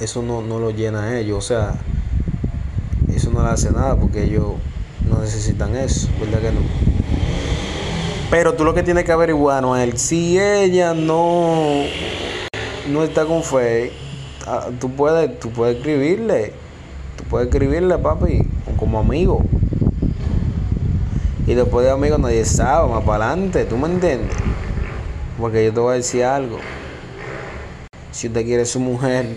eso no, no lo llena a ellos. O sea, eso no le hace nada porque ellos no necesitan eso, ¿verdad que no? Pero tú lo que tienes que averiguar, Noel, si ella no, no está con fe, ah, tú puedes, tú puedes escribirle, tú puedes escribirle, papi, como amigo. Y después de amigo nadie sabe, más para adelante, ¿tú me entiendes? Porque yo te voy a decir algo. Si usted quiere su mujer,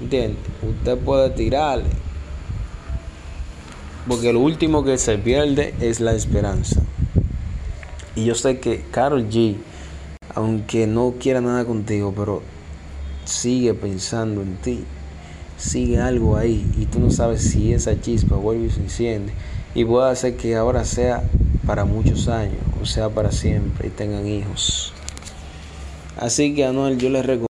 ¿Entiendes? Usted puede tirarle. Porque lo último que se pierde es la esperanza. Y yo sé que Carol G, aunque no quiera nada contigo, pero sigue pensando en ti. Sigue algo ahí y tú no sabes si esa chispa vuelve y se enciende. Y puede hacer que ahora sea para muchos años, o sea para siempre, y tengan hijos. Así que a Noel yo les recomiendo.